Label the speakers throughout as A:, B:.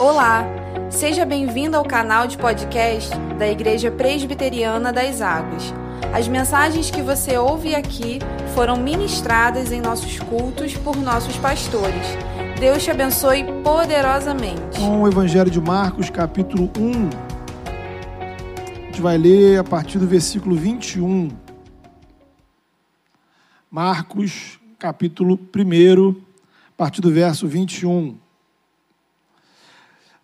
A: Olá, seja bem-vindo ao canal de podcast da Igreja Presbiteriana das Águas. As mensagens que você ouve aqui foram ministradas em nossos cultos por nossos pastores. Deus te abençoe poderosamente.
B: Com o Evangelho de Marcos, capítulo 1. A gente vai ler a partir do versículo 21. Marcos, capítulo 1, a partir do verso 21.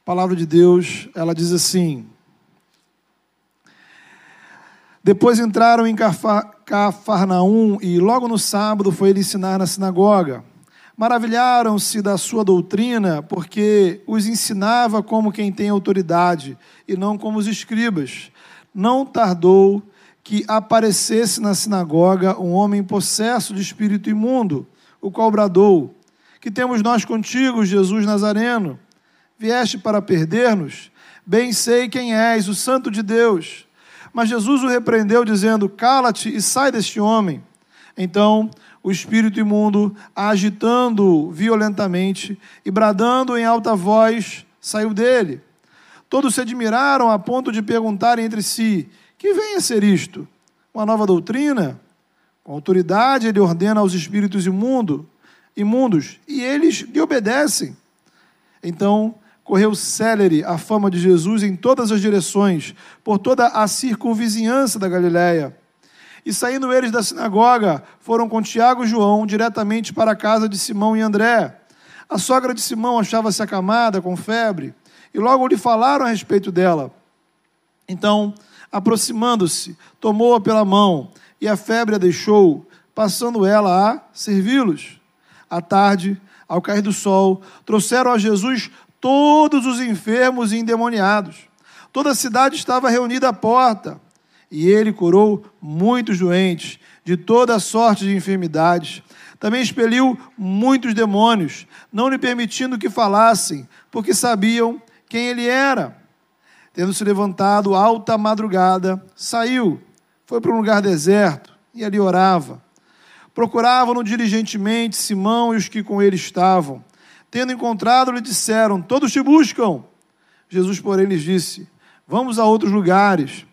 B: Palavra de Deus, ela diz assim: Depois entraram em Cafarnaum e logo no sábado foi ele ensinar na sinagoga. Maravilharam-se da sua doutrina, porque os ensinava como quem tem autoridade e não como os escribas. Não tardou que aparecesse na sinagoga um homem possesso de espírito imundo, o qual bradou: Que temos nós contigo, Jesus Nazareno? Vieste para perder-nos? Bem sei quem és, o Santo de Deus. Mas Jesus o repreendeu, dizendo: Cala-te e sai deste homem. Então o espírito imundo, agitando violentamente e bradando em alta voz, saiu dele. Todos se admiraram a ponto de perguntar entre si: que vem a ser isto? Uma nova doutrina? Com autoridade ele ordena aos espíritos imundo, imundos e eles lhe obedecem. Então correu célere a fama de Jesus em todas as direções, por toda a circunvizinhança da Galiléia. E saindo eles da sinagoga, foram com Tiago e João diretamente para a casa de Simão e André. A sogra de Simão achava-se acamada, com febre, e logo lhe falaram a respeito dela. Então aproximando-se, tomou-a pela mão, e a febre a deixou, passando ela a servi-los. À tarde, ao cair do sol, trouxeram a Jesus todos os enfermos e endemoniados. Toda a cidade estava reunida à porta, e ele curou muitos doentes de toda sorte de enfermidades. Também expeliu muitos demônios, não lhe permitindo que falassem, porque sabiam quem ele era. Tendo se levantado alta madrugada, saiu, foi para um lugar deserto e ali orava. Procuravam-no diligentemente Simão e os que com ele estavam. Tendo encontrado, lhe disseram: Todos te buscam. Jesus, porém, lhes disse: Vamos a outros lugares,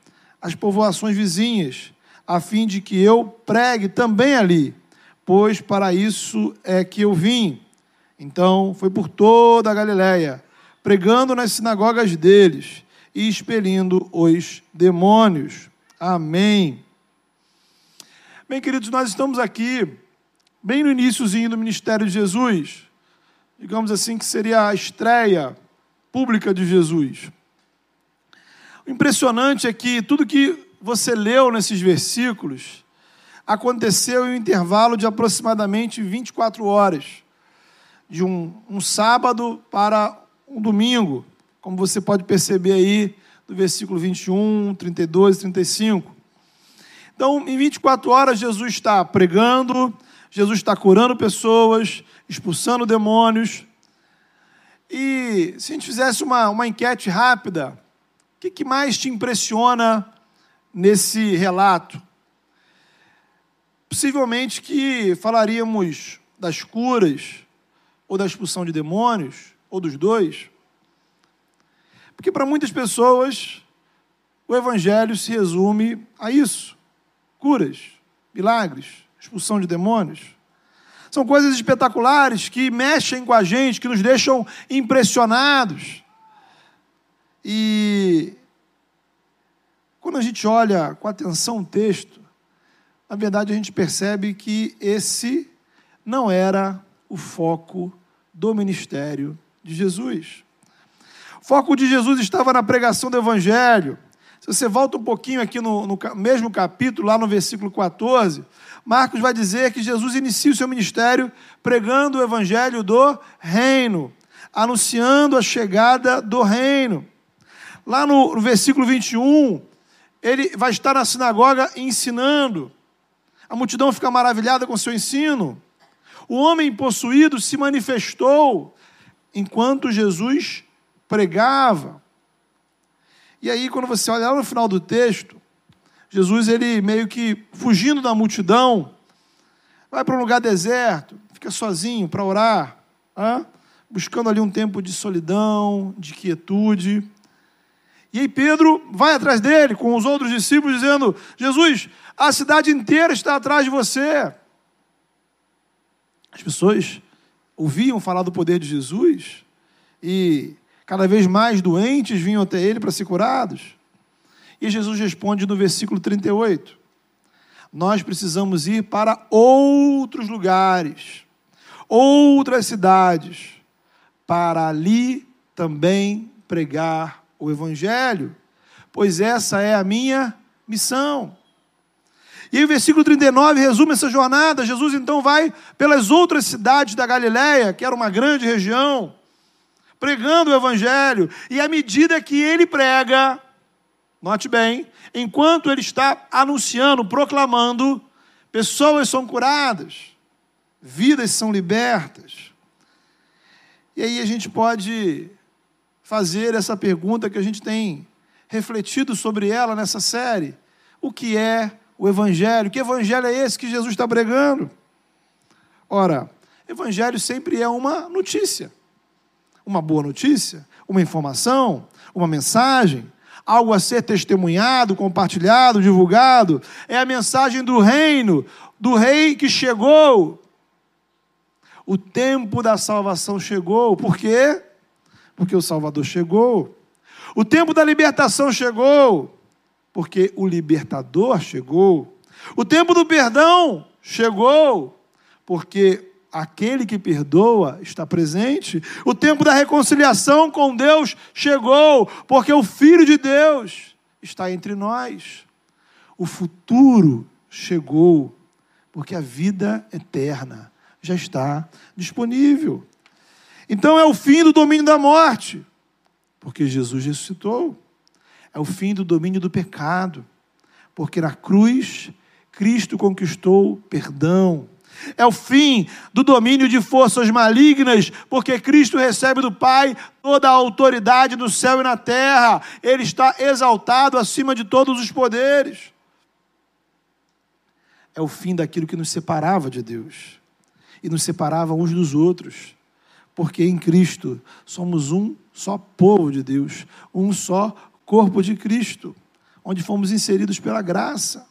B: às povoações vizinhas, a fim de que eu pregue também ali, pois para isso é que eu vim. Então foi por toda a Galiléia, pregando nas sinagogas deles e expelindo os demônios. Amém. Bem, queridos, nós estamos aqui, bem no iníciozinho do ministério de Jesus, digamos assim, que seria a estreia pública de Jesus. O impressionante é que tudo que você leu nesses versículos aconteceu em um intervalo de aproximadamente 24 horas, de um, um sábado para um domingo como você pode perceber aí do versículo 21, 32 e 35. Então, em 24 horas, Jesus está pregando, Jesus está curando pessoas, expulsando demônios. E se a gente fizesse uma, uma enquete rápida, o que, que mais te impressiona nesse relato? Possivelmente que falaríamos das curas, ou da expulsão de demônios, ou dos dois. Porque para muitas pessoas, o Evangelho se resume a isso: curas, milagres, expulsão de demônios. São coisas espetaculares que mexem com a gente, que nos deixam impressionados. E quando a gente olha com atenção o texto, na verdade a gente percebe que esse não era o foco do ministério de Jesus. O foco de Jesus estava na pregação do Evangelho. Se você volta um pouquinho aqui no, no, mesmo capítulo, lá no versículo 14, Marcos vai dizer que Jesus inicia o seu ministério pregando o Evangelho do reino, anunciando a chegada do reino. Lá no, no versículo 21, ele vai estar na sinagoga ensinando. A multidão fica maravilhada com seu ensino. O homem possuído se manifestou enquanto Jesus pregava. E aí, quando você olha lá no final do texto, Jesus, ele meio que fugindo da multidão, vai para um lugar deserto, fica sozinho para orar, hein? buscando ali um tempo de solidão, de quietude. E aí Pedro vai atrás dele com os outros discípulos, dizendo: Jesus, a cidade inteira está atrás de você. As pessoas ouviam falar do poder de Jesus e cada vez mais doentes vinham até ele para ser curados. E Jesus responde no versículo 38: Nós precisamos ir para outros lugares, outras cidades, para ali também pregar o Evangelho, pois essa é a minha missão. E aí o versículo 39 resume essa jornada. Jesus então vai pelas outras cidades da Galiléia, que era uma grande região, pregando o evangelho. E à medida que ele prega, note bem, enquanto ele está anunciando, proclamando, pessoas são curadas, vidas são libertas. E aí a gente pode fazer essa pergunta que a gente tem refletido sobre ela nessa série: o que é o Evangelho. Que Evangelho é esse que Jesus está pregando? Ora, Evangelho sempre é uma notícia, uma boa notícia, uma informação, uma mensagem, algo a ser testemunhado, compartilhado, divulgado. É a mensagem do reino, do rei que chegou. O tempo da salvação chegou. Por quê? Porque o Salvador chegou. O tempo da libertação chegou porque o libertador chegou. O tempo do perdão chegou, porque aquele que perdoa está presente. O tempo da reconciliação com Deus chegou, porque o Filho de Deus está entre nós. O futuro chegou, porque a vida eterna já está disponível. Então é o fim do domínio da morte, porque Jesus ressuscitou é o fim do domínio do pecado, porque na cruz Cristo conquistou perdão. É o fim do domínio de forças malignas, porque Cristo recebe do Pai toda a autoridade no céu e na terra. Ele está exaltado acima de todos os poderes. É o fim daquilo que nos separava de Deus e nos separava uns dos outros, porque em Cristo somos um só povo de Deus, um só corpo de Cristo, onde fomos inseridos pela graça.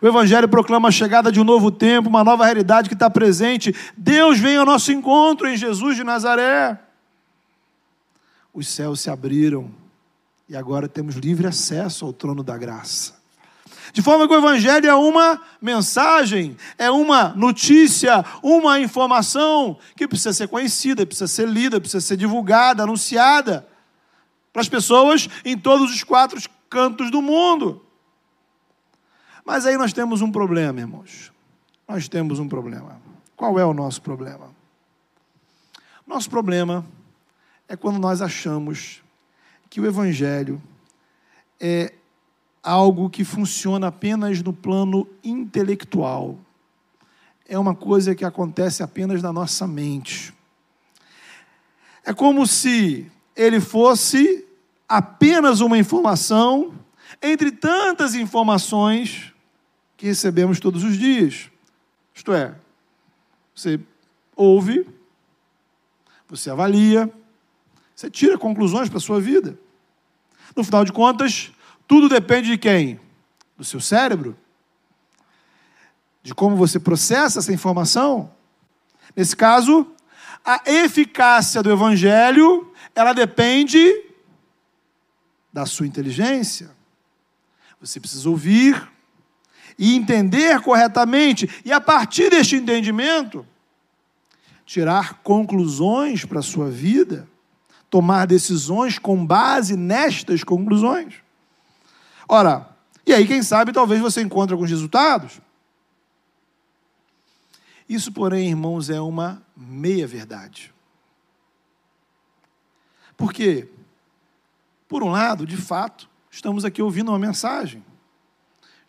B: O Evangelho proclama a chegada de um novo tempo, uma nova realidade que está presente. Deus vem ao nosso encontro em Jesus de Nazaré. Os céus se abriram e agora temos livre acesso ao trono da graça. De forma que o Evangelho é uma mensagem, é uma notícia, uma informação que precisa ser conhecida, precisa ser lida, precisa ser divulgada, anunciada para as pessoas em todos os quatro cantos do mundo. Mas aí nós temos um problema, irmãos. Nós temos um problema. Qual é o nosso problema? Nosso problema é quando nós achamos que o Evangelho é algo que funciona apenas no plano intelectual. É uma coisa que acontece apenas na nossa mente. É como se ele fosse apenas uma informação entre tantas informações que recebemos todos os dias. Isto é, você ouve, você avalia, você tira conclusões para a sua vida. No final de contas, tudo depende de quem? Do seu cérebro? De como você processa essa informação? Nesse caso, a eficácia do evangelho ela depende da sua inteligência. Você precisa ouvir e entender corretamente, e a partir deste entendimento, tirar conclusões para a sua vida, tomar decisões com base nestas conclusões. Ora, e aí, quem sabe, talvez você encontre alguns resultados. Isso, porém, irmãos, é uma meia-verdade. Porque, por um lado, de fato, estamos aqui ouvindo uma mensagem.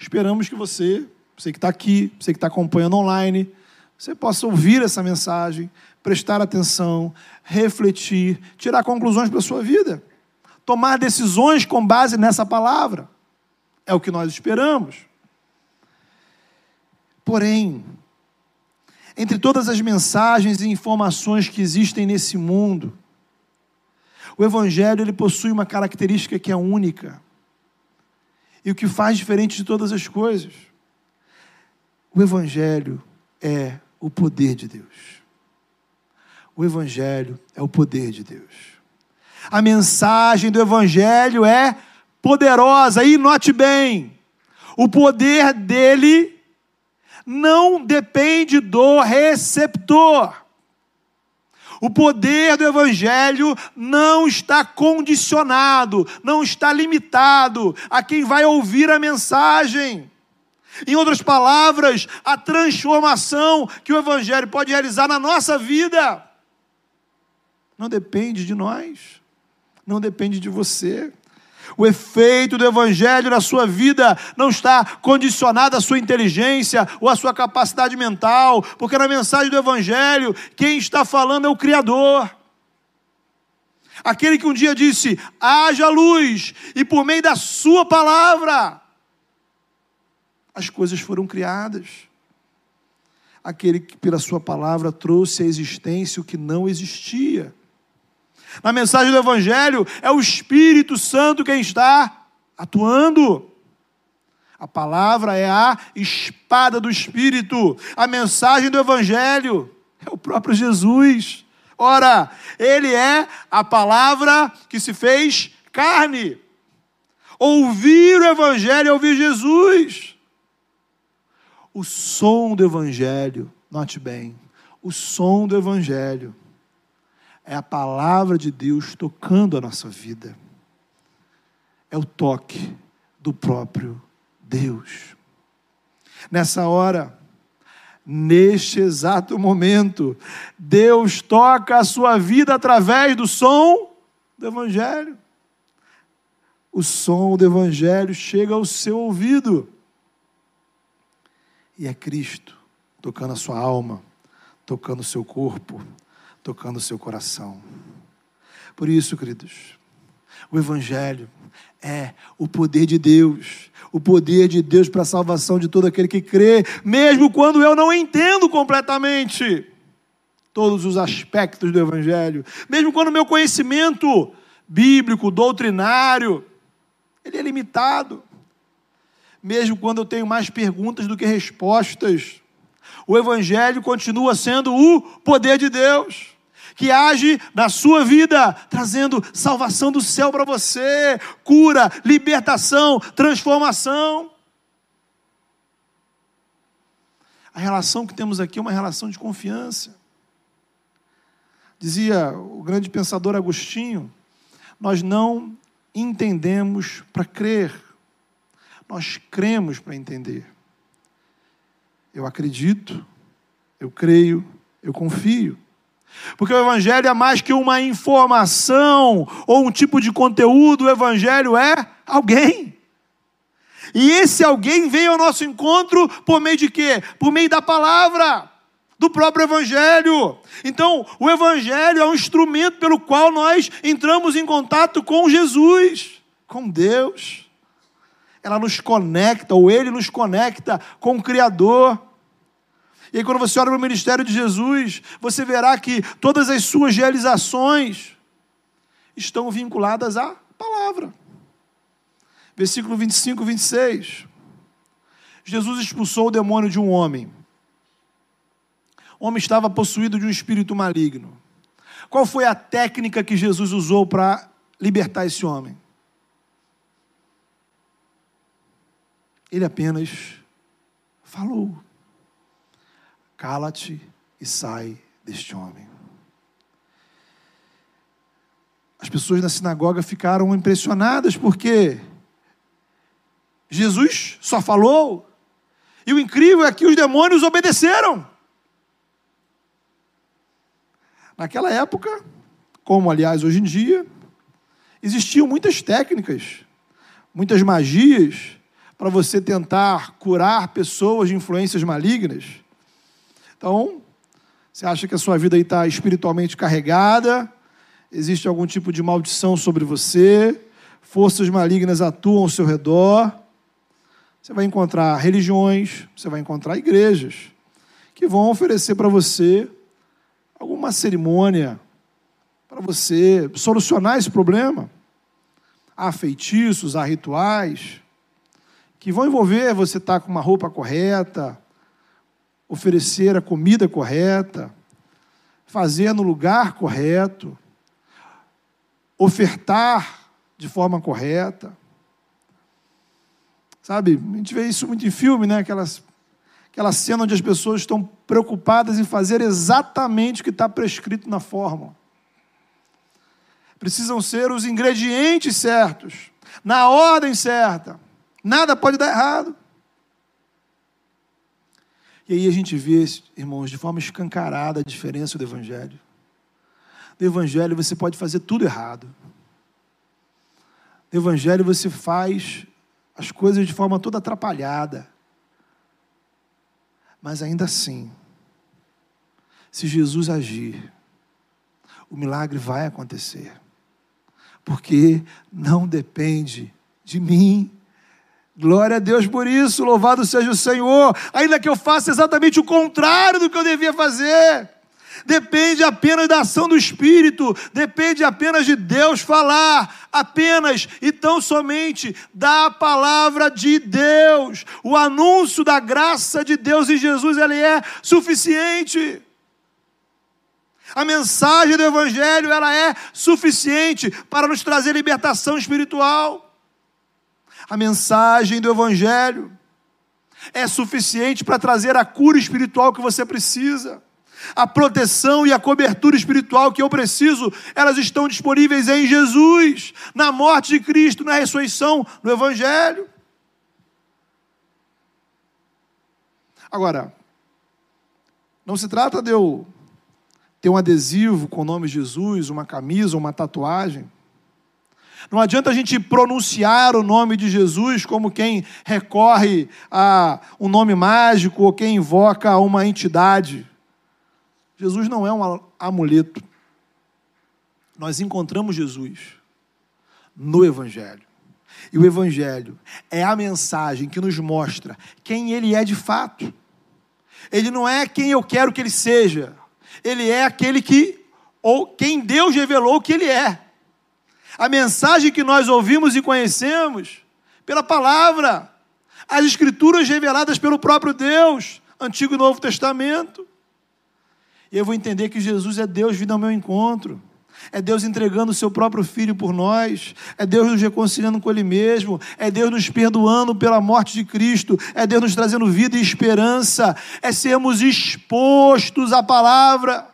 B: Esperamos que você, você que está aqui, você que está acompanhando online, você possa ouvir essa mensagem, prestar atenção, refletir, tirar conclusões para a sua vida, tomar decisões com base nessa palavra. É o que nós esperamos. Porém, entre todas as mensagens e informações que existem nesse mundo, o Evangelho ele possui uma característica que é única e o que faz diferente de todas as coisas. O Evangelho é o poder de Deus. O Evangelho é o poder de Deus. A mensagem do Evangelho é poderosa, e note bem, o poder dele não depende do receptor. O poder do Evangelho não está condicionado, não está limitado a quem vai ouvir a mensagem. Em outras palavras, a transformação que o Evangelho pode realizar na nossa vida não depende de nós, não depende de você. O efeito do Evangelho na sua vida não está condicionado à sua inteligência ou à sua capacidade mental, porque na mensagem do Evangelho, quem está falando é o Criador. Aquele que um dia disse: haja luz, e por meio da Sua palavra, as coisas foram criadas. Aquele que, pela Sua palavra, trouxe à existência o que não existia. Na mensagem do Evangelho, é o Espírito Santo quem está atuando. A palavra é a espada do Espírito. A mensagem do Evangelho é o próprio Jesus. Ora, Ele é a palavra que se fez carne. Ouvir o Evangelho é ouvir Jesus. O som do Evangelho, note bem, o som do Evangelho é a palavra de Deus tocando a nossa vida. É o toque do próprio Deus. Nessa hora, neste exato momento, Deus toca a sua vida através do som do Evangelho. O som do Evangelho chega ao seu ouvido. E é Cristo tocando a sua alma, tocando o seu corpo, tocando o seu coração. Por isso, queridos, o Evangelho é o poder de Deus, o poder de Deus para a salvação de todo aquele que crê, mesmo quando eu não entendo completamente todos os aspectos do Evangelho, mesmo quando meu conhecimento bíblico, doutrinário, ele é limitado, mesmo quando eu tenho mais perguntas do que respostas, o Evangelho continua sendo o poder de Deus que age na sua vida, trazendo salvação do céu para você, cura, libertação, transformação. A relação que temos aqui é uma relação de confiança. Dizia o grande pensador Agostinho: nós não entendemos para crer, nós cremos para entender. Eu acredito, eu creio, eu confio. Porque o Evangelho é mais que uma informação ou um tipo de conteúdo, o Evangelho é alguém. E esse alguém veio ao nosso encontro por meio de quê? Por meio da palavra, do próprio Evangelho. Então, o Evangelho é um instrumento pelo qual nós entramos em contato com Jesus, com Deus. Ela nos conecta, ou Ele nos conecta com o Criador. E aí, quando você olha para o ministério de Jesus, você verá que todas as suas realizações estão vinculadas à palavra. Versículo 25, 26. Jesus expulsou o demônio de um homem. O homem estava possuído de um espírito maligno. Qual foi a técnica que Jesus usou para libertar esse homem? Ele apenas falou. Cala-te e sai deste homem. As pessoas na sinagoga ficaram impressionadas porque Jesus só falou, e o incrível é que os demônios obedeceram. Naquela época, como aliás hoje em dia, existiam muitas técnicas, muitas magias para você tentar curar pessoas de influências malignas. Então, você acha que a sua vida está espiritualmente carregada, existe algum tipo de maldição sobre você, forças malignas atuam ao seu redor. Você vai encontrar religiões, você vai encontrar igrejas que vão oferecer para você alguma cerimônia para você solucionar esse problema. Há feitiços, há rituais que vão envolver você estar com uma roupa correta, oferecer a comida correta, fazer no lugar correto, ofertar de forma correta. Sabe, a gente vê isso muito em filme, né? Aquelas, aquela cena onde as pessoas estão preocupadas em fazer exatamente o que está prescrito na fórmula. Precisam ser os ingredientes certos, na ordem certa. Nada pode dar errado. E aí a gente vê, irmãos, de forma escancarada a diferença do Evangelho. No Evangelho você pode fazer tudo errado. No Evangelho você faz as coisas de forma toda atrapalhada. Mas ainda assim, se Jesus agir, o milagre vai acontecer. Porque não depende de mim, Glória a Deus por isso, louvado seja o Senhor. Ainda que eu faça exatamente o contrário do que eu devia fazer. Depende apenas da ação do Espírito, depende apenas de Deus falar, apenas e tão somente da palavra de Deus. O anúncio da graça de Deus em Jesus, ele é suficiente. A mensagem do Evangelho, ela é suficiente para nos trazer libertação espiritual. A mensagem do Evangelho é suficiente para trazer a cura espiritual que você precisa. A proteção e a cobertura espiritual que eu preciso, elas estão disponíveis em Jesus, na morte de Cristo, na ressurreição, no Evangelho. Agora, não se trata de eu ter um adesivo com o nome Jesus, uma camisa, uma tatuagem. Não adianta a gente pronunciar o nome de Jesus como quem recorre a um nome mágico ou quem invoca uma entidade. Jesus não é um amuleto. Nós encontramos Jesus no Evangelho. E o Evangelho é a mensagem que nos mostra quem ele é de fato. Ele não é quem eu quero que ele seja. Ele é aquele que, ou quem Deus revelou que ele é. A mensagem que nós ouvimos e conhecemos pela palavra, as escrituras reveladas pelo próprio Deus, Antigo e Novo Testamento. E eu vou entender que Jesus é Deus vindo ao meu encontro. É Deus entregando o seu próprio filho por nós, é Deus nos reconciliando com Ele mesmo, é Deus nos perdoando pela morte de Cristo, é Deus nos trazendo vida e esperança, é sermos expostos à palavra,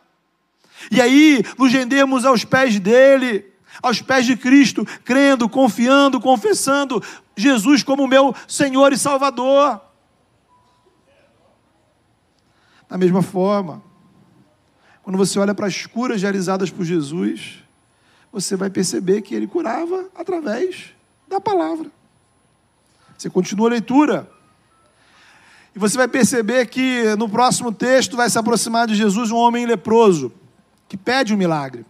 B: e aí nos rendemos aos pés dEle, aos pés de Cristo, crendo, confiando, confessando Jesus como meu Senhor e Salvador. Da mesma forma, quando você olha para as curas realizadas por Jesus, você vai perceber que ele curava através da palavra. Você continua a leitura. E você vai perceber que no próximo texto vai se aproximar de Jesus um homem leproso, que pede um milagre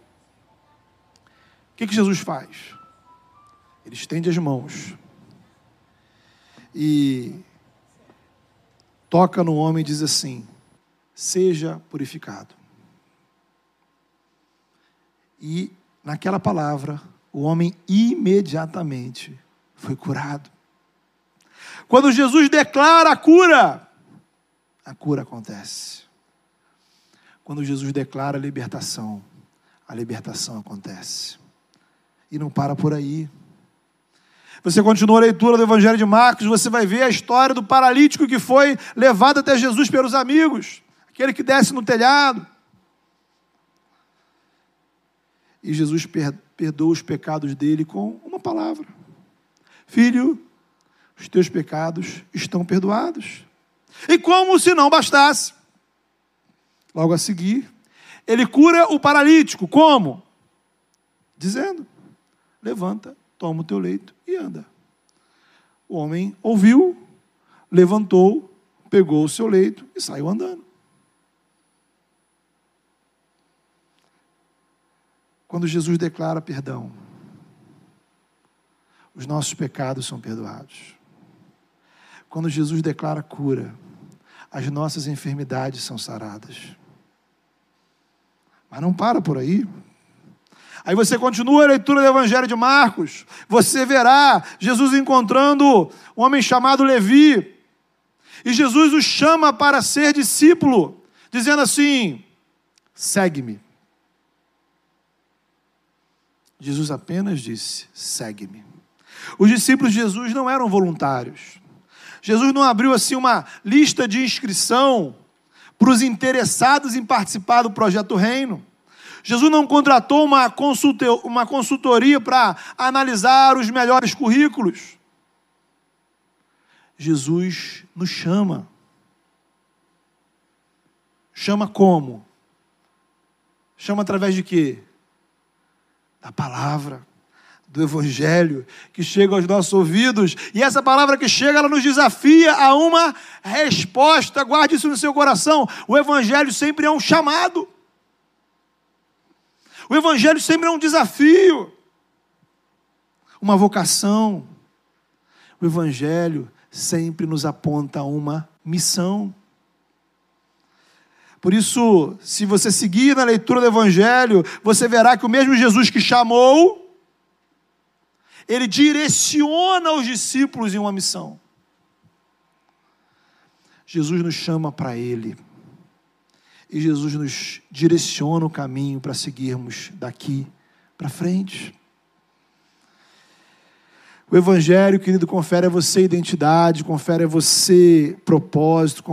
B: que, que Jesus faz? Ele estende as mãos e toca no homem e diz assim: seja purificado. E naquela palavra, o homem imediatamente foi curado. Quando Jesus declara a cura, a cura acontece. Quando Jesus declara a libertação, a libertação acontece. E não para por aí. Você continua a leitura do Evangelho de Marcos, você vai ver a história do paralítico que foi levado até Jesus pelos amigos, aquele que desce no telhado. E Jesus perdoa os pecados dele com uma palavra: Filho, os teus pecados estão perdoados. E como se não bastasse, logo a seguir, ele cura o paralítico. Como? Dizendo: levanta, toma o teu leito e anda. O homem ouviu, levantou, pegou o seu leito e saiu andando. Quando Jesus declara perdão, os nossos pecados são perdoados. Quando Jesus declara cura, as nossas enfermidades são saradas. Mas não para por aí. Aí você continua a leitura do Evangelho de Marcos, você verá Jesus encontrando um homem chamado Levi, e Jesus o chama para ser discípulo, dizendo assim: segue-me. Jesus apenas disse: segue-me. Os discípulos de Jesus não eram voluntários. Jesus não abriu assim uma lista de inscrição para os interessados em participar do projeto Reino. Jesus não contratou uma, uma consultoria para analisar os melhores currículos. Jesus nos chama. Chama como? Chama através de quê? Da palavra do Evangelho que chega aos nossos ouvidos. E essa palavra que chega, ela nos desafia a uma resposta. Guarde isso no seu coração. O Evangelho sempre é um chamado. O Evangelho sempre é um desafio, uma vocação. O Evangelho sempre nos aponta uma missão. Por isso, se você seguir na leitura do Evangelho, você verá que o mesmo Jesus que chamou, ele direciona os discípulos em uma missão. Jesus nos chama para Ele. E Jesus nos direciona o caminho para seguirmos daqui para frente. O Evangelho, querido, confere a você identidade, confere a você propósito,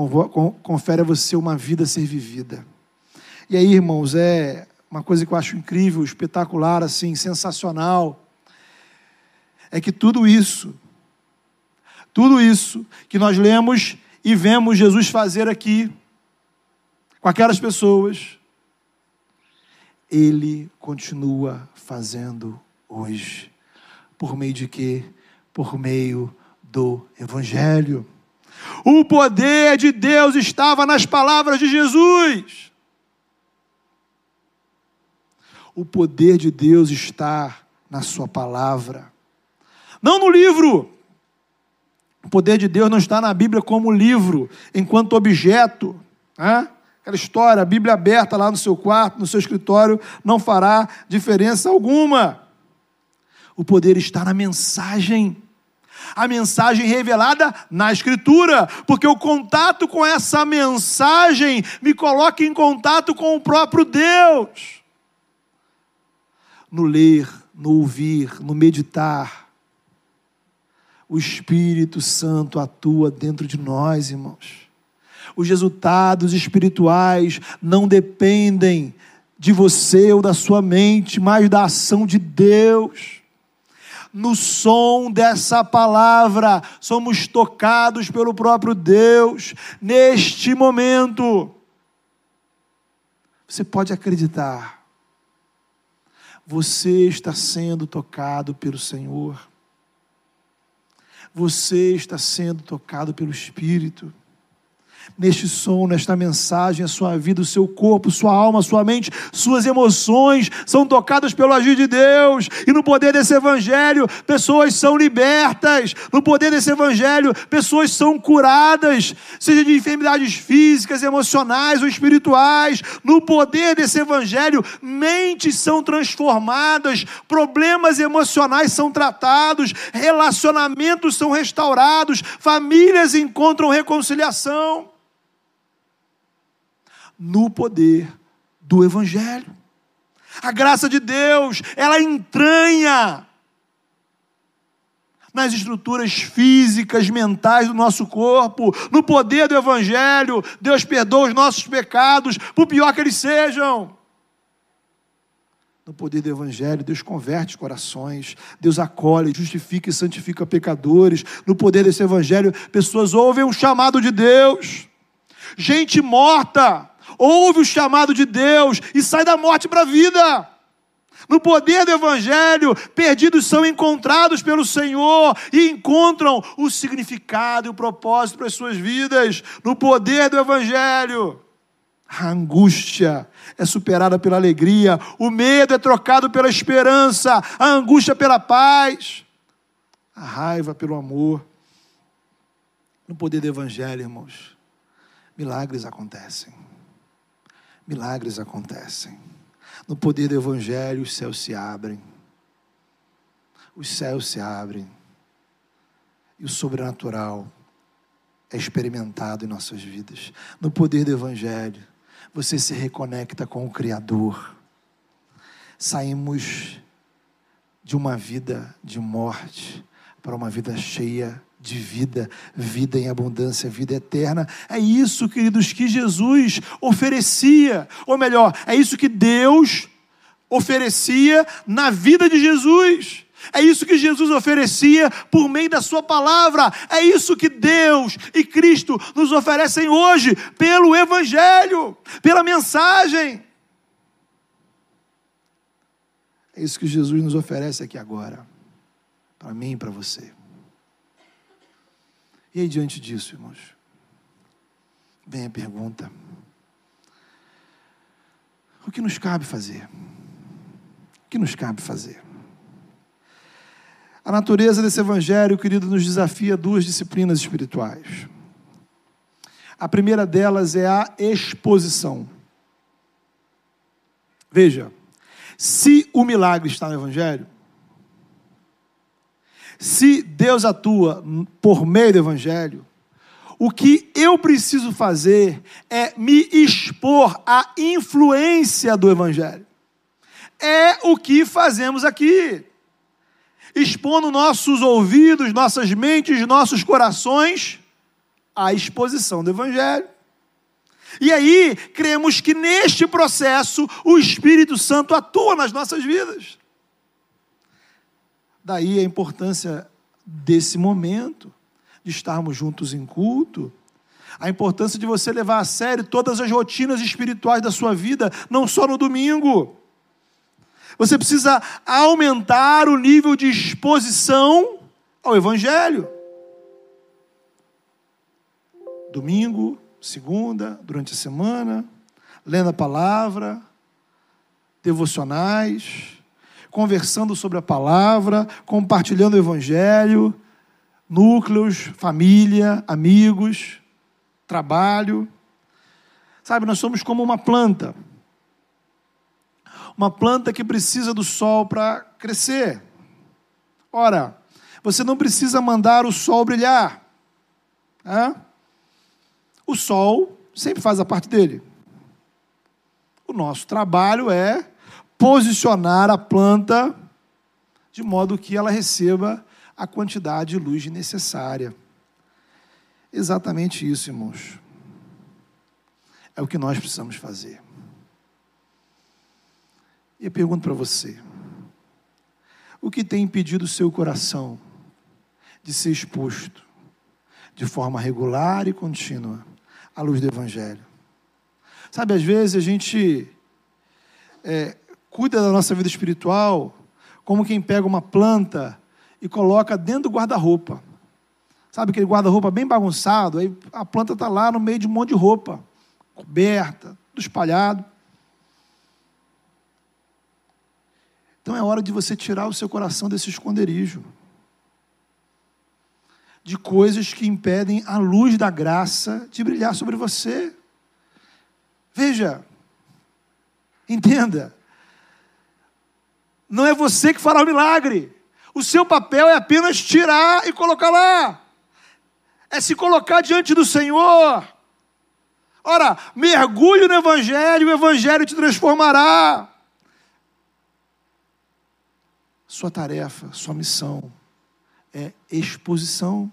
B: confere a você uma vida a ser vivida. E aí, irmãos, é uma coisa que eu acho incrível, espetacular, assim, sensacional é que tudo isso, tudo isso que nós lemos e vemos Jesus fazer aqui, com aquelas pessoas, Ele continua fazendo hoje. Por meio de quê? Por meio do Evangelho. O poder de Deus estava nas palavras de Jesus. O poder de Deus está na Sua palavra. Não no livro. O poder de Deus não está na Bíblia como livro, enquanto objeto. Né? Aquela história, a Bíblia aberta lá no seu quarto, no seu escritório, não fará diferença alguma. O poder está na mensagem. A mensagem revelada na Escritura, porque o contato com essa mensagem me coloca em contato com o próprio Deus. No ler, no ouvir, no meditar, o Espírito Santo atua dentro de nós, irmãos. Os resultados espirituais não dependem de você ou da sua mente, mas da ação de Deus. No som dessa palavra, somos tocados pelo próprio Deus neste momento. Você pode acreditar, você está sendo tocado pelo Senhor você está sendo tocado pelo Espírito neste som, nesta mensagem, a sua vida, o seu corpo, sua alma, sua mente, suas emoções são tocadas pelo agir de Deus. E no poder desse evangelho, pessoas são libertas. No poder desse evangelho, pessoas são curadas, seja de enfermidades físicas, emocionais ou espirituais. No poder desse evangelho, mentes são transformadas, problemas emocionais são tratados, relacionamentos são restaurados, famílias encontram reconciliação no poder do Evangelho. A graça de Deus, ela entranha nas estruturas físicas, mentais do nosso corpo, no poder do Evangelho. Deus perdoa os nossos pecados, por pior que eles sejam. No poder do Evangelho, Deus converte corações, Deus acolhe, justifica e santifica pecadores. No poder desse Evangelho, pessoas ouvem o chamado de Deus. Gente morta ouve o chamado de Deus e sai da morte para a vida. No poder do Evangelho, perdidos são encontrados pelo Senhor e encontram o significado e o propósito para as suas vidas. No poder do Evangelho, a angústia é superada pela alegria, o medo é trocado pela esperança, a angústia pela paz, a raiva pelo amor. No poder do Evangelho, irmãos, milagres acontecem. Milagres acontecem. No poder do Evangelho, os céus se abrem. Os céus se abrem. E o sobrenatural é experimentado em nossas vidas. No poder do Evangelho, você se reconecta com o Criador. Saímos de uma vida de morte para uma vida cheia de vida, vida em abundância, vida eterna. É isso, queridos, que Jesus oferecia, ou melhor, é isso que Deus oferecia na vida de Jesus. É isso que Jesus oferecia por meio da Sua palavra. É isso que Deus e Cristo nos oferecem hoje, pelo Evangelho, pela mensagem. É isso que Jesus nos oferece aqui agora, para mim e para você. E aí, diante disso, irmãos, vem a pergunta: o que nos cabe fazer? O que nos cabe fazer? A natureza desse evangelho, querido, nos desafia duas disciplinas espirituais. A primeira delas é a exposição. Veja, se o milagre está no evangelho, se Deus atua por meio do evangelho, o que eu preciso fazer é me expor à influência do evangelho. É o que fazemos aqui expondo nossos ouvidos, nossas mentes, nossos corações à exposição do Evangelho. E aí, cremos que neste processo o Espírito Santo atua nas nossas vidas. Daí a importância desse momento, de estarmos juntos em culto, a importância de você levar a sério todas as rotinas espirituais da sua vida, não só no domingo. Você precisa aumentar o nível de exposição ao Evangelho. Domingo, segunda, durante a semana, lendo a palavra, devocionais, conversando sobre a palavra, compartilhando o Evangelho, núcleos, família, amigos, trabalho. Sabe, nós somos como uma planta uma planta que precisa do sol para crescer. Ora, você não precisa mandar o sol brilhar. Né? O sol sempre faz a parte dele. O nosso trabalho é posicionar a planta de modo que ela receba a quantidade de luz necessária. Exatamente isso, irmãos. É o que nós precisamos fazer. E eu pergunto para você: o que tem impedido o seu coração de ser exposto de forma regular e contínua à luz do Evangelho? Sabe, às vezes a gente é, cuida da nossa vida espiritual como quem pega uma planta e coloca dentro do guarda-roupa. Sabe aquele guarda-roupa bem bagunçado? Aí a planta está lá no meio de um monte de roupa, coberta, tudo espalhado. Então é hora de você tirar o seu coração desse esconderijo de coisas que impedem a luz da graça de brilhar sobre você. Veja, entenda, não é você que fará o milagre. O seu papel é apenas tirar e colocar lá. É se colocar diante do Senhor. Ora, mergulhe no Evangelho, o Evangelho te transformará. Sua tarefa, sua missão é exposição.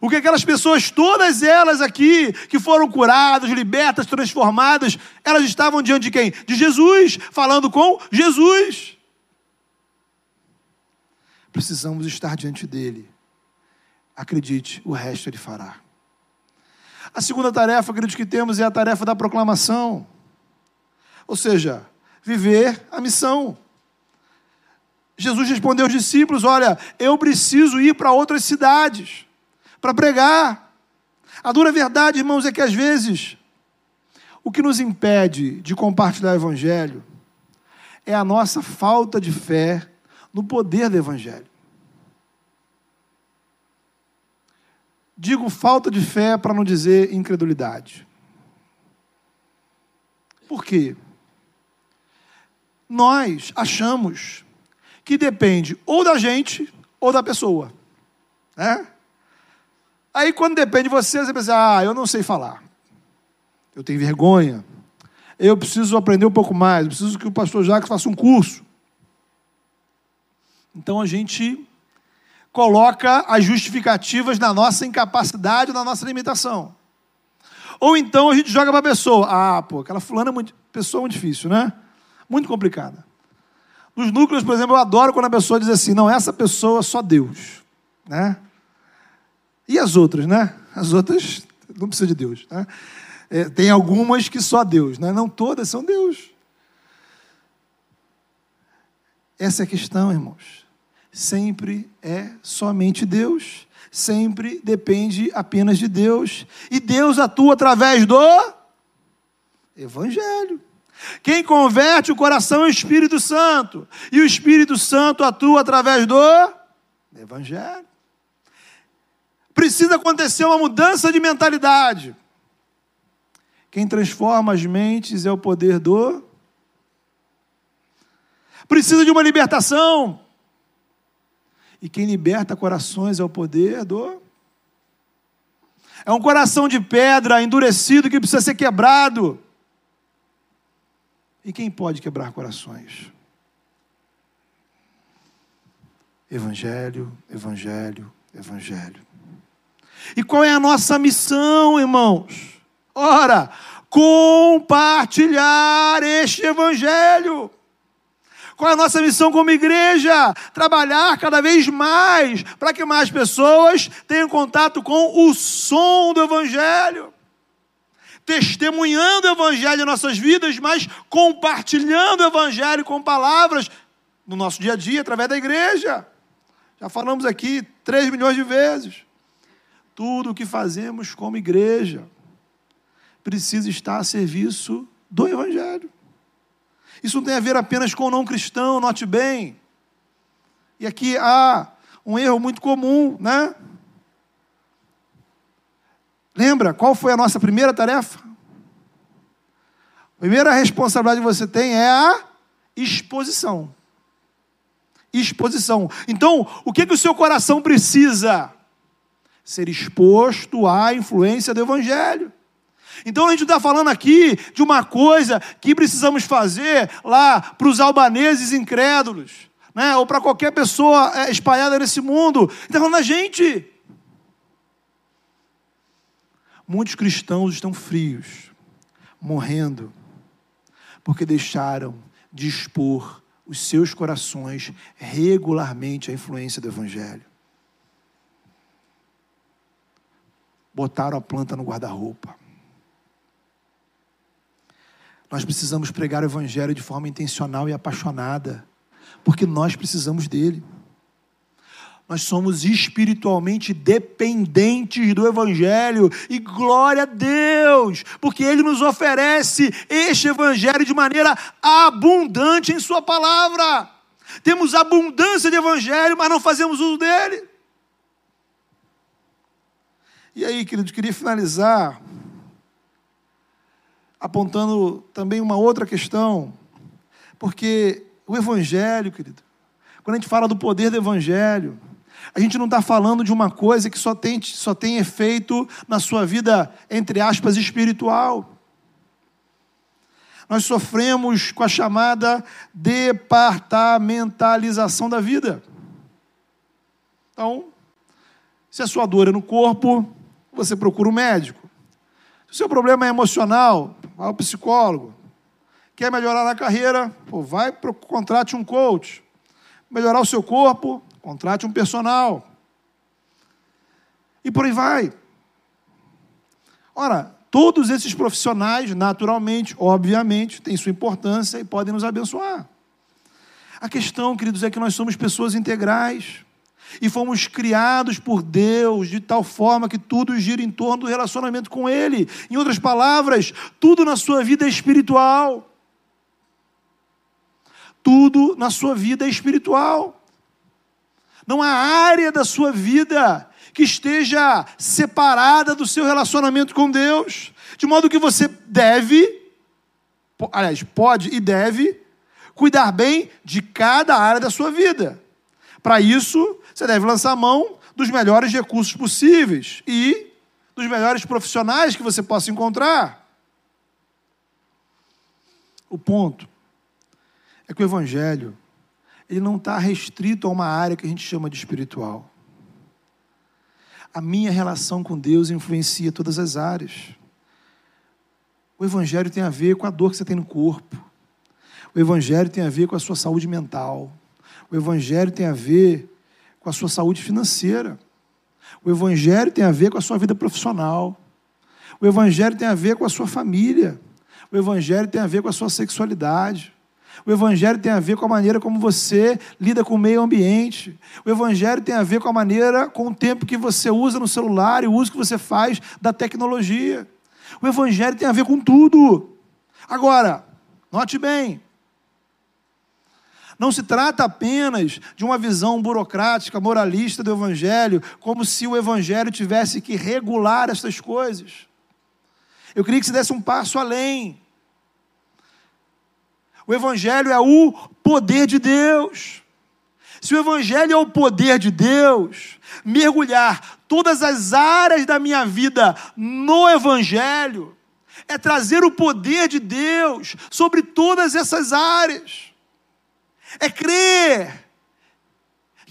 B: O que aquelas pessoas, todas elas aqui, que foram curadas, libertas, transformadas, elas estavam diante de quem? De Jesus, falando com Jesus. Precisamos estar diante dele. Acredite, o resto ele fará. A segunda tarefa, acredito que temos, é a tarefa da proclamação. Ou seja, viver a missão. Jesus respondeu aos discípulos: Olha, eu preciso ir para outras cidades para pregar. A dura verdade, irmãos, é que às vezes o que nos impede de compartilhar o Evangelho é a nossa falta de fé no poder do Evangelho. Digo falta de fé para não dizer incredulidade. Por quê? Nós achamos que depende ou da gente ou da pessoa. Né? Aí quando depende de você, você pensa, ah, eu não sei falar. Eu tenho vergonha. Eu preciso aprender um pouco mais. Eu preciso que o pastor Jacques faça um curso. Então a gente coloca as justificativas na nossa incapacidade, na nossa limitação. Ou então a gente joga para a pessoa. Ah, pô, aquela fulana é muito, pessoa muito difícil, né? Muito complicada. Nos núcleos, por exemplo, eu adoro quando a pessoa diz assim: não, essa pessoa é só Deus. Né? E as outras, né? As outras não precisa de Deus. Né? É, tem algumas que só Deus, né? não todas são Deus. Essa é a questão, irmãos. Sempre é somente Deus. Sempre depende apenas de Deus. E Deus atua através do Evangelho. Quem converte o coração é o Espírito Santo. E o Espírito Santo atua através do Evangelho. Precisa acontecer uma mudança de mentalidade. Quem transforma as mentes é o poder do. Precisa de uma libertação. E quem liberta corações é o poder do. É um coração de pedra endurecido que precisa ser quebrado. E quem pode quebrar corações? Evangelho, Evangelho, Evangelho. E qual é a nossa missão, irmãos? Ora, compartilhar este Evangelho. Qual é a nossa missão como igreja? Trabalhar cada vez mais para que mais pessoas tenham contato com o som do Evangelho. Testemunhando o Evangelho em nossas vidas, mas compartilhando o Evangelho com palavras no nosso dia a dia, através da igreja. Já falamos aqui três milhões de vezes. Tudo o que fazemos como igreja precisa estar a serviço do Evangelho. Isso não tem a ver apenas com o não cristão, note bem. E aqui há um erro muito comum, né? Lembra qual foi a nossa primeira tarefa? A primeira responsabilidade que você tem é a exposição exposição. Então, o que, que o seu coração precisa? Ser exposto à influência do Evangelho. Então a gente está falando aqui de uma coisa que precisamos fazer lá para os albaneses incrédulos, né? ou para qualquer pessoa é, espalhada nesse mundo. Está falando a gente. Muitos cristãos estão frios, morrendo, porque deixaram de expor os seus corações regularmente à influência do Evangelho. Botaram a planta no guarda-roupa. Nós precisamos pregar o Evangelho de forma intencional e apaixonada, porque nós precisamos dele nós somos espiritualmente dependentes do Evangelho, e glória a Deus, porque Ele nos oferece este Evangelho de maneira abundante em Sua palavra. Temos abundância de Evangelho, mas não fazemos uso dele. E aí, querido, queria finalizar apontando também uma outra questão, porque o Evangelho, querido, quando a gente fala do poder do Evangelho, a gente não está falando de uma coisa que só tem, só tem efeito na sua vida, entre aspas, espiritual. Nós sofremos com a chamada departamentalização da vida. Então, se a sua dor é no corpo, você procura um médico. Se o seu problema é emocional, vai ao psicólogo. Quer melhorar na carreira? Pô, vai, contrate um coach. Melhorar o seu corpo, Contrate um personal. E por aí vai. Ora, todos esses profissionais, naturalmente, obviamente, têm sua importância e podem nos abençoar. A questão, queridos, é que nós somos pessoas integrais e fomos criados por Deus de tal forma que tudo gira em torno do relacionamento com Ele. Em outras palavras, tudo na sua vida é espiritual. Tudo na sua vida é espiritual. Não há área da sua vida que esteja separada do seu relacionamento com Deus, de modo que você deve, aliás, pode e deve cuidar bem de cada área da sua vida. Para isso, você deve lançar mão dos melhores recursos possíveis e dos melhores profissionais que você possa encontrar. O ponto é que o Evangelho ele não está restrito a uma área que a gente chama de espiritual. A minha relação com Deus influencia todas as áreas. O Evangelho tem a ver com a dor que você tem no corpo. O Evangelho tem a ver com a sua saúde mental. O Evangelho tem a ver com a sua saúde financeira. O Evangelho tem a ver com a sua vida profissional. O Evangelho tem a ver com a sua família. O Evangelho tem a ver com a sua sexualidade. O Evangelho tem a ver com a maneira como você lida com o meio ambiente. O Evangelho tem a ver com a maneira, com o tempo que você usa no celular e o uso que você faz da tecnologia. O Evangelho tem a ver com tudo. Agora, note bem, não se trata apenas de uma visão burocrática, moralista do Evangelho, como se o Evangelho tivesse que regular essas coisas. Eu queria que se desse um passo além. O Evangelho é o poder de Deus. Se o Evangelho é o poder de Deus, mergulhar todas as áreas da minha vida no Evangelho é trazer o poder de Deus sobre todas essas áreas é crer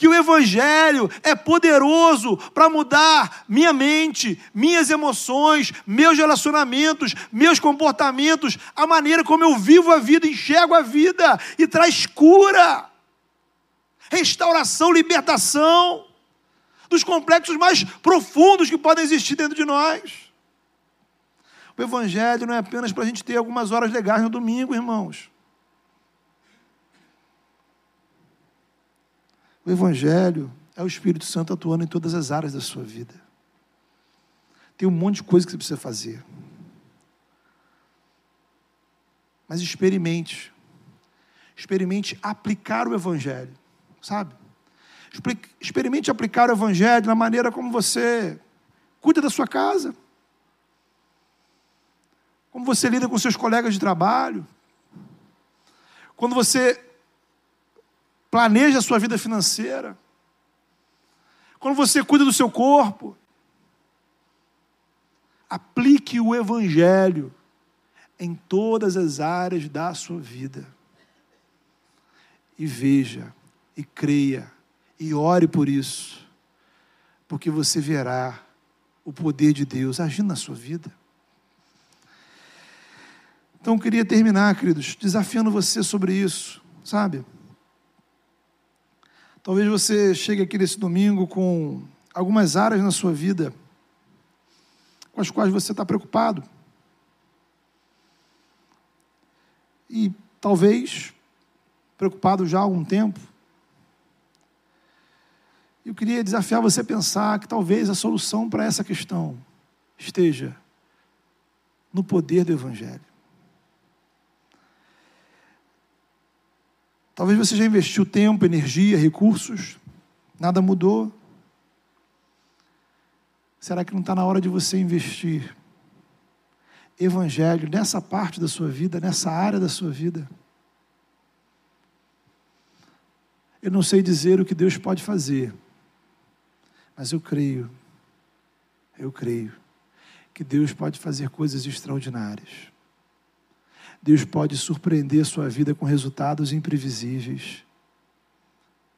B: que o Evangelho é poderoso para mudar minha mente, minhas emoções, meus relacionamentos, meus comportamentos, a maneira como eu vivo a vida, enxergo a vida e traz cura, restauração, libertação dos complexos mais profundos que podem existir dentro de nós. O Evangelho não é apenas para a gente ter algumas horas legais no domingo, irmãos. O Evangelho é o Espírito Santo atuando em todas as áreas da sua vida. Tem um monte de coisa que você precisa fazer. Mas experimente. Experimente aplicar o Evangelho, sabe? Experimente aplicar o Evangelho na maneira como você cuida da sua casa, como você lida com seus colegas de trabalho, quando você planeja a sua vida financeira, quando você cuida do seu corpo, aplique o Evangelho em todas as áreas da sua vida. E veja, e creia, e ore por isso, porque você verá o poder de Deus agindo na sua vida. Então, eu queria terminar, queridos, desafiando você sobre isso, sabe? Talvez você chegue aqui nesse domingo com algumas áreas na sua vida com as quais você está preocupado. E talvez preocupado já há algum tempo. Eu queria desafiar você a pensar que talvez a solução para essa questão esteja no poder do Evangelho. Talvez você já investiu tempo, energia, recursos, nada mudou. Será que não está na hora de você investir evangelho nessa parte da sua vida, nessa área da sua vida? Eu não sei dizer o que Deus pode fazer, mas eu creio, eu creio que Deus pode fazer coisas extraordinárias. Deus pode surpreender sua vida com resultados imprevisíveis.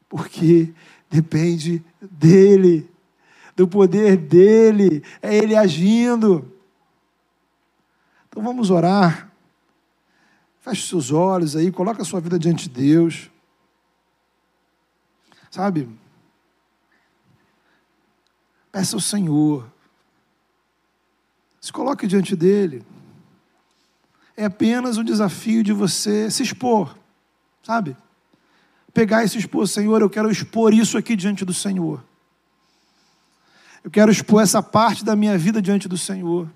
B: Porque depende dele, do poder dele, é ele agindo. Então vamos orar. Feche seus olhos aí, coloca a sua vida diante de Deus. Sabe? Peça ao Senhor. Se coloque diante dele é apenas um desafio de você se expor, sabe? Pegar e se expor, Senhor, eu quero expor isso aqui diante do Senhor. Eu quero expor essa parte da minha vida diante do Senhor.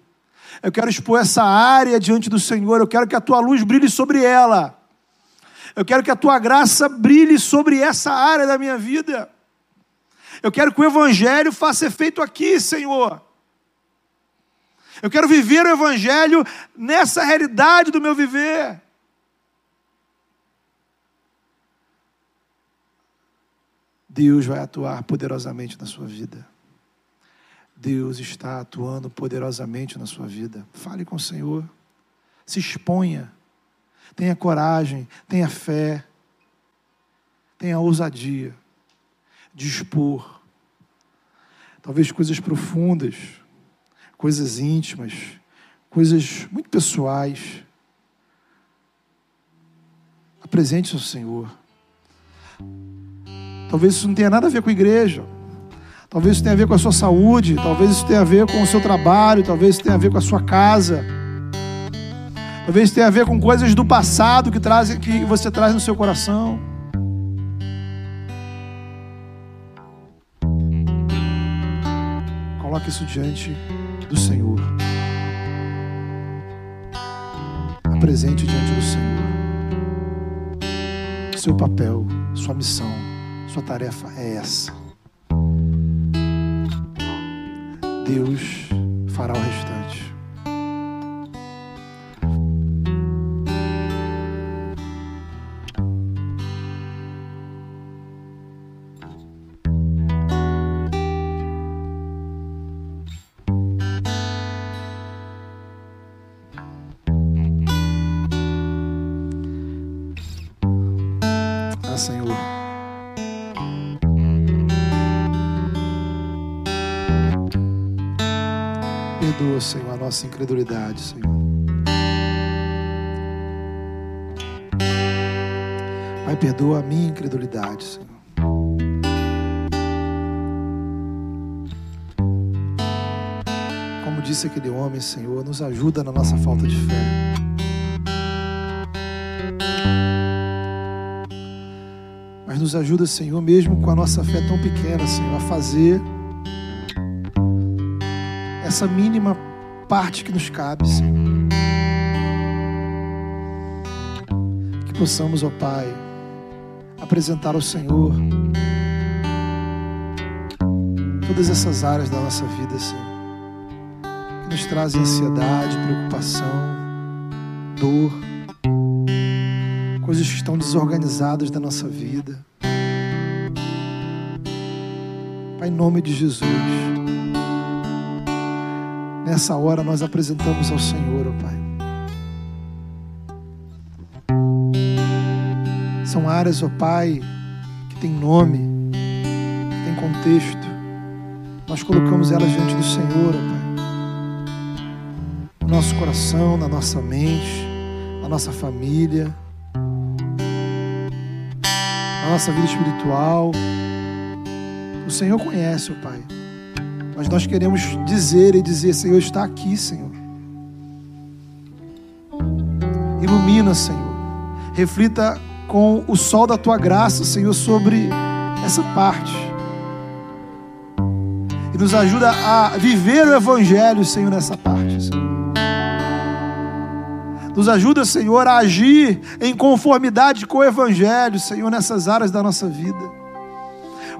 B: Eu quero expor essa área diante do Senhor. Eu quero que a tua luz brilhe sobre ela. Eu quero que a tua graça brilhe sobre essa área da minha vida. Eu quero que o Evangelho faça efeito aqui, Senhor. Eu quero viver o Evangelho nessa realidade do meu viver. Deus vai atuar poderosamente na sua vida. Deus está atuando poderosamente na sua vida. Fale com o Senhor. Se exponha. Tenha coragem, tenha fé, tenha ousadia de expor. Talvez coisas profundas, coisas íntimas, coisas muito pessoais. Apresente ao Senhor. Talvez isso não tenha nada a ver com a igreja. Talvez isso tenha a ver com a sua saúde, talvez isso tenha a ver com o seu trabalho, talvez isso tenha a ver com a sua casa. Talvez isso tenha a ver com coisas do passado que, traz, que você traz no seu coração. Coloque isso diante do Senhor. Apresente diante do Senhor. Seu papel, sua missão, sua tarefa é essa. Deus fará o restante. Incredulidade, Senhor. Pai, perdoa a minha incredulidade, Senhor. Como disse aquele homem, Senhor, nos ajuda na nossa falta de fé. Mas nos ajuda, Senhor, mesmo com a nossa fé tão pequena, Senhor, a fazer essa mínima parte que nos cabe, Senhor. Que possamos, ó Pai, apresentar ao Senhor todas essas áreas da nossa vida, Senhor, que nos trazem ansiedade, preocupação, dor, coisas que estão desorganizadas da nossa vida. Pai, em nome de Jesus. Nessa hora nós apresentamos ao Senhor, ó Pai. São áreas, ó Pai, que tem nome, que tem contexto. Nós colocamos elas diante do Senhor, ó Pai. No nosso coração, na nossa mente, na nossa família, na nossa vida espiritual. O Senhor conhece, ó Pai. Mas nós queremos dizer e dizer, Senhor, está aqui, Senhor. Ilumina, Senhor. Reflita com o sol da tua graça, Senhor, sobre essa parte. E nos ajuda a viver o Evangelho, Senhor, nessa parte, Senhor. Nos ajuda, Senhor, a agir em conformidade com o Evangelho, Senhor, nessas áreas da nossa vida.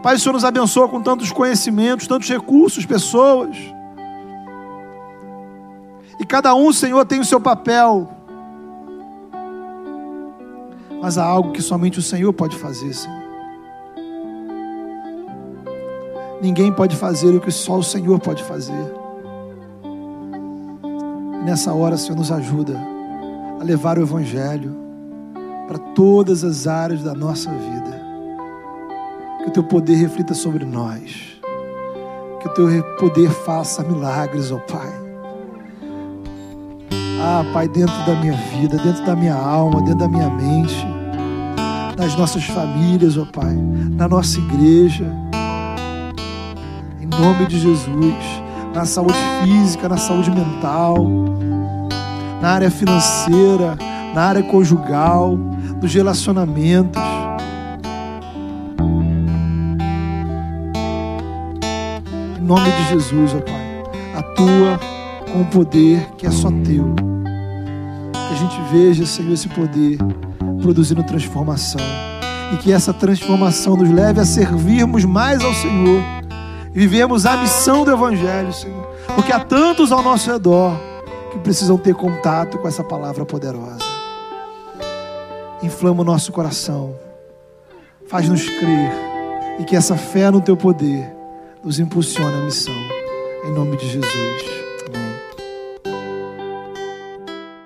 B: Pai, o Senhor nos abençoa com tantos conhecimentos, tantos recursos, pessoas. E cada um, Senhor, tem o seu papel. Mas há algo que somente o Senhor pode fazer, Senhor. Ninguém pode fazer o que só o Senhor pode fazer. E nessa hora, Senhor, nos ajuda a levar o Evangelho para todas as áreas da nossa vida. Que o teu poder reflita sobre nós. Que o teu poder faça milagres, ó Pai. Ah, Pai, dentro da minha vida, dentro da minha alma, dentro da minha mente, nas nossas famílias, ó Pai, na nossa igreja. Em nome de Jesus, na saúde física, na saúde mental, na área financeira, na área conjugal, nos relacionamentos. Nome de Jesus, ó Pai, atua com o poder que é só teu. Que a gente veja, Senhor, esse poder produzindo transformação. E que essa transformação nos leve a servirmos mais ao Senhor. Vivemos a missão do Evangelho, Senhor, porque há tantos ao nosso redor que precisam ter contato com essa palavra poderosa. Inflama o nosso coração, faz-nos crer. E que essa fé no teu poder nos impulsione a missão. Em nome de Jesus.